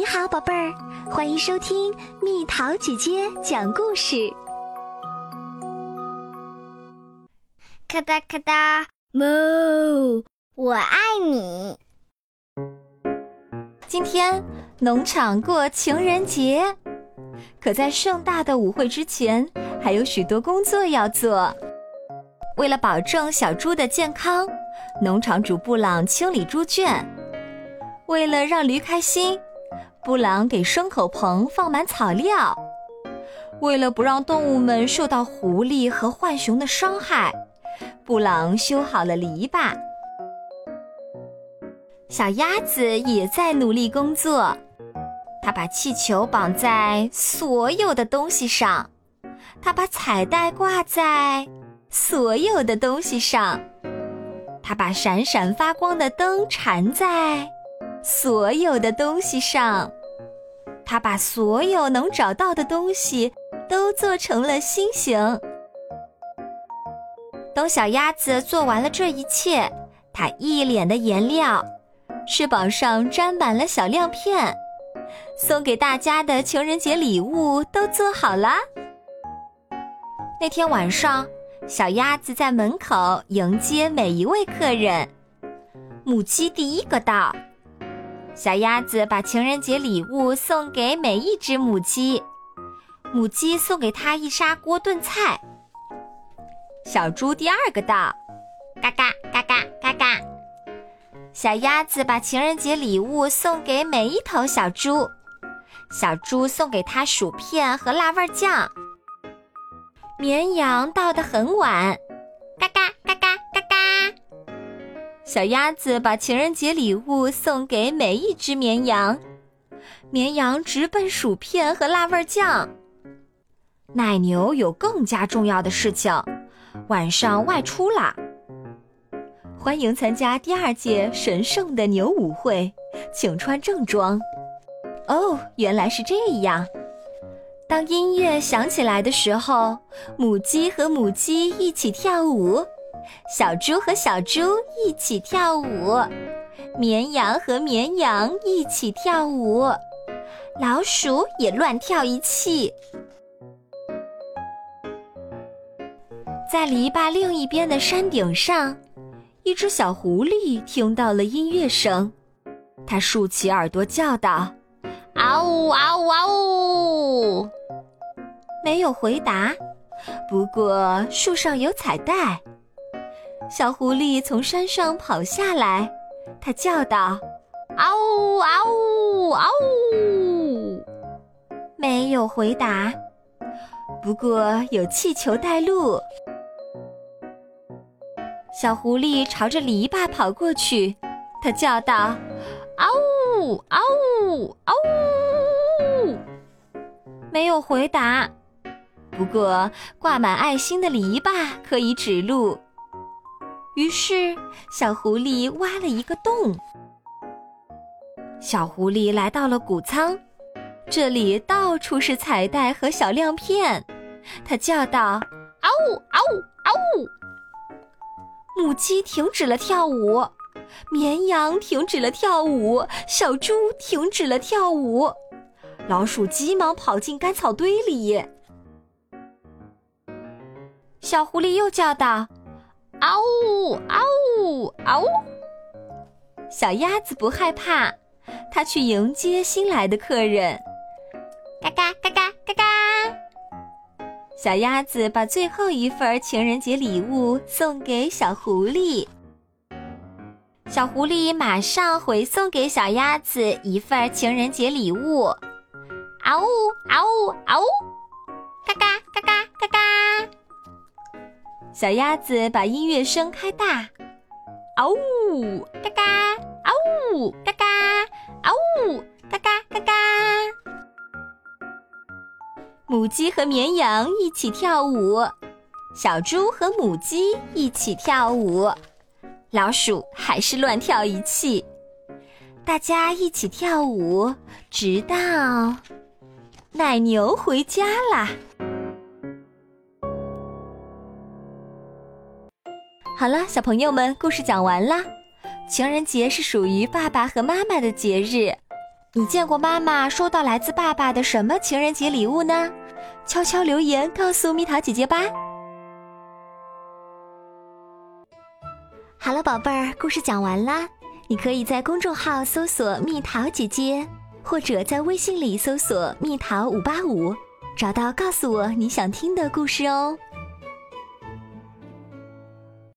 你好，宝贝儿，欢迎收听蜜桃姐姐讲故事。咔哒咔哒，哞！我爱你。今天农场过情人节，可在盛大的舞会之前，还有许多工作要做。为了保证小猪的健康，农场主布朗清理猪圈。为了让驴开心，布朗给牲口棚放满草料。为了不让动物们受到狐狸和浣熊的伤害，布朗修好了篱笆。小鸭子也在努力工作，它把气球绑在所有的东西上，它把彩带挂在所有的东西上，它把闪闪发光的灯缠在。所有的东西上，他把所有能找到的东西都做成了心形。等小鸭子做完了这一切，它一脸的颜料，翅膀上沾满了小亮片，送给大家的情人节礼物都做好了。那天晚上，小鸭子在门口迎接每一位客人。母鸡第一个到。小鸭子把情人节礼物送给每一只母鸡，母鸡送给它一砂锅炖菜。小猪第二个到，嘎嘎嘎嘎嘎嘎。小鸭子把情人节礼物送给每一头小猪，小猪送给它薯片和辣味酱。绵羊到的很晚，小鸭子把情人节礼物送给每一只绵羊，绵羊直奔薯片和辣味酱。奶牛有更加重要的事情，晚上外出啦。欢迎参加第二届神圣的牛舞会，请穿正装。哦，原来是这样。当音乐响起来的时候，母鸡和母鸡一起跳舞。小猪和小猪一起跳舞，绵羊和绵羊一起跳舞，老鼠也乱跳一气。在篱笆另一边的山顶上，一只小狐狸听到了音乐声，它竖起耳朵叫道：“嗷呜嗷呜嗷呜！”没有回答，不过树上有彩带。小狐狸从山上跑下来，它叫道：“嗷呜嗷呜嗷呜！”没有回答，不过有气球带路。小狐狸朝着篱笆跑过去，它叫道：“嗷呜嗷呜嗷呜！”没有回答，不过挂满爱心的篱笆可以指路。于是，小狐狸挖了一个洞。小狐狸来到了谷仓，这里到处是彩带和小亮片。它叫道：“嗷呜嗷呜嗷呜！”母鸡停止了跳舞，绵羊停止了跳舞，小猪停止了跳舞，老鼠急忙跑进干草堆里。小狐狸又叫道。嗷呜嗷呜嗷呜！小鸭子不害怕，它去迎接新来的客人。嘎嘎嘎嘎嘎嘎！小鸭子把最后一份情人节礼物送给小狐狸。小狐狸马上回送给小鸭子一份情人节礼物。嗷呜嗷呜嗷呜！嘎嘎嘎嘎嘎嘎！小鸭子把音乐声开大，嗷呜，嘎嘎，嗷呜，嘎嘎，嗷呜，嘎嘎嘎嘎。母鸡和绵羊一起跳舞，小猪和母鸡一起跳舞，老鼠还是乱跳一气。大家一起跳舞，直到奶牛回家啦。好了，小朋友们，故事讲完啦。情人节是属于爸爸和妈妈的节日，你见过妈妈收到来自爸爸的什么情人节礼物呢？悄悄留言告诉蜜桃姐姐吧。好了，宝贝儿，故事讲完啦。你可以在公众号搜索“蜜桃姐姐”，或者在微信里搜索“蜜桃五八五”，找到告诉我你想听的故事哦。